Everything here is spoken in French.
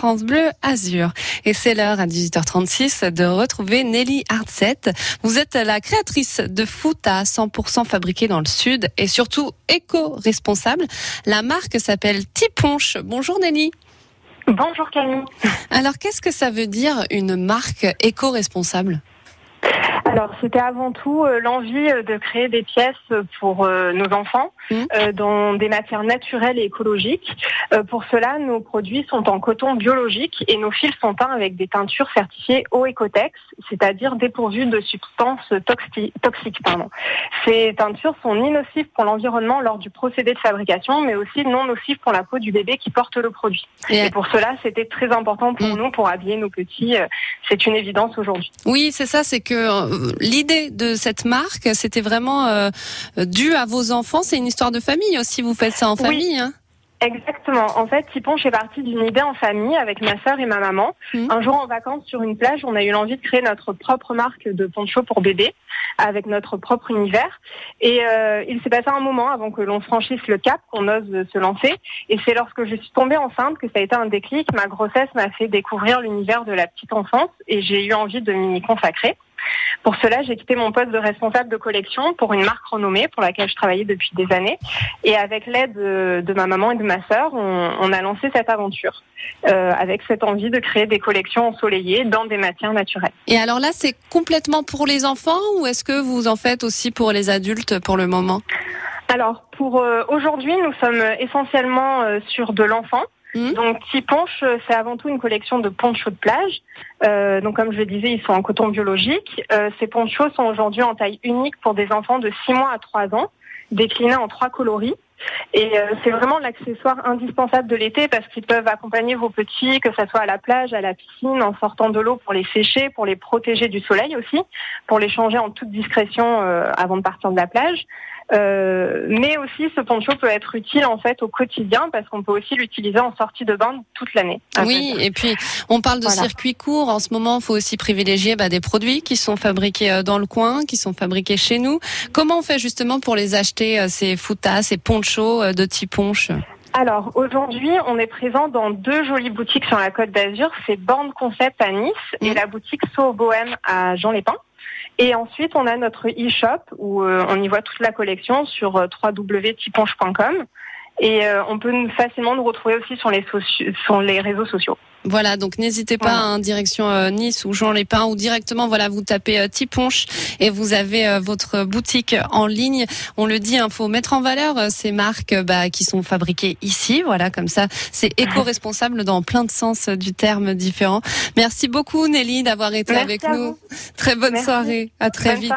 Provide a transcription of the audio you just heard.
France Bleu Azur. Et c'est l'heure à 18h36 de retrouver Nelly Hartset. Vous êtes la créatrice de foot à 100% fabriqué dans le sud et surtout éco-responsable. La marque s'appelle Tiponche. Bonjour Nelly. Bonjour Camille. Alors qu'est-ce que ça veut dire une marque éco-responsable? Alors, c'était avant tout euh, l'envie euh, de créer des pièces pour euh, nos enfants mmh. dans des matières naturelles et écologiques. pour cela, nos produits sont en coton biologique et nos fils sont peints avec des teintures certifiées au Ecotex, c'est-à-dire dépourvues de substances toxiques. Pardon. Ces teintures sont ni nocives pour l'environnement lors du procédé de fabrication, mais aussi non nocives pour la peau du bébé qui porte le produit. Et, pour cela, c'était très important pour mmh. nous, pour habiller nos petits. C'est une évidence aujourd'hui. Oui, c'est ça, c'est que l'idée de cette marque, c'était vraiment euh, dû à vos enfants. C'est une histoire de famille aussi. Vous faites ça en famille. Hein Exactement. En fait, Tiponche est parti d'une idée en famille avec ma sœur et ma maman. Mmh. Un jour en vacances sur une plage, on a eu l'envie de créer notre propre marque de poncho pour bébé avec notre propre univers. Et euh, il s'est passé un moment avant que l'on franchisse le cap, qu'on ose se lancer. Et c'est lorsque je suis tombée enceinte que ça a été un déclic. Ma grossesse m'a fait découvrir l'univers de la petite enfance et j'ai eu envie de m'y consacrer. Pour cela, j'ai quitté mon poste de responsable de collection pour une marque renommée pour laquelle je travaillais depuis des années. Et avec l'aide de, ma maman et de ma sœur, on, a lancé cette aventure euh, avec cette envie de créer des collections ensoleillées dans des matières naturelles. Et alors là, c'est complètement pour les enfants ou est-ce que vous en faites aussi pour les adultes pour le moment? Alors pour euh, aujourd'hui, nous sommes essentiellement euh, sur de l'enfant. Mmh. Donc Tiponche, c'est avant tout une collection de ponchos de plage. Euh, donc comme je le disais, ils sont en coton biologique. Euh, ces ponchos sont aujourd'hui en taille unique pour des enfants de 6 mois à 3 ans, déclinés en trois coloris. Et euh, c'est vraiment l'accessoire indispensable de l'été parce qu'ils peuvent accompagner vos petits, que ce soit à la plage, à la piscine, en sortant de l'eau pour les sécher, pour les protéger du soleil aussi, pour les changer en toute discrétion euh, avant de partir de la plage. Euh, mais aussi, ce poncho peut être utile en fait au quotidien parce qu'on peut aussi l'utiliser en sortie de bain toute l'année. Oui, et puis on parle de circuit court. En ce moment, il faut aussi privilégier bah, des produits qui sont fabriqués dans le coin, qui sont fabriqués chez nous. Comment on fait justement pour les acheter ces foutas, ces ponchos de Tiponche alors aujourd'hui, on est présent dans deux jolies boutiques sur la Côte d'Azur. C'est Bande Concept à Nice et mmh. la boutique So Bohème à Jean-Lépin. Et ensuite, on a notre e-shop où euh, on y voit toute la collection sur euh, www.tiponche.com. Et euh, on peut facilement nous retrouver aussi sur les, sur les réseaux sociaux. Voilà, donc n'hésitez pas en hein, direction euh, Nice ou Jean Lépin ou directement voilà vous tapez euh, Tiponche et vous avez euh, votre boutique en ligne. On le dit, il hein, faut mettre en valeur ces marques bah, qui sont fabriquées ici. Voilà, comme ça, c'est éco-responsable dans plein de sens du terme différent. Merci beaucoup Nelly d'avoir été avec nous. Très bonne soirée. À très vite.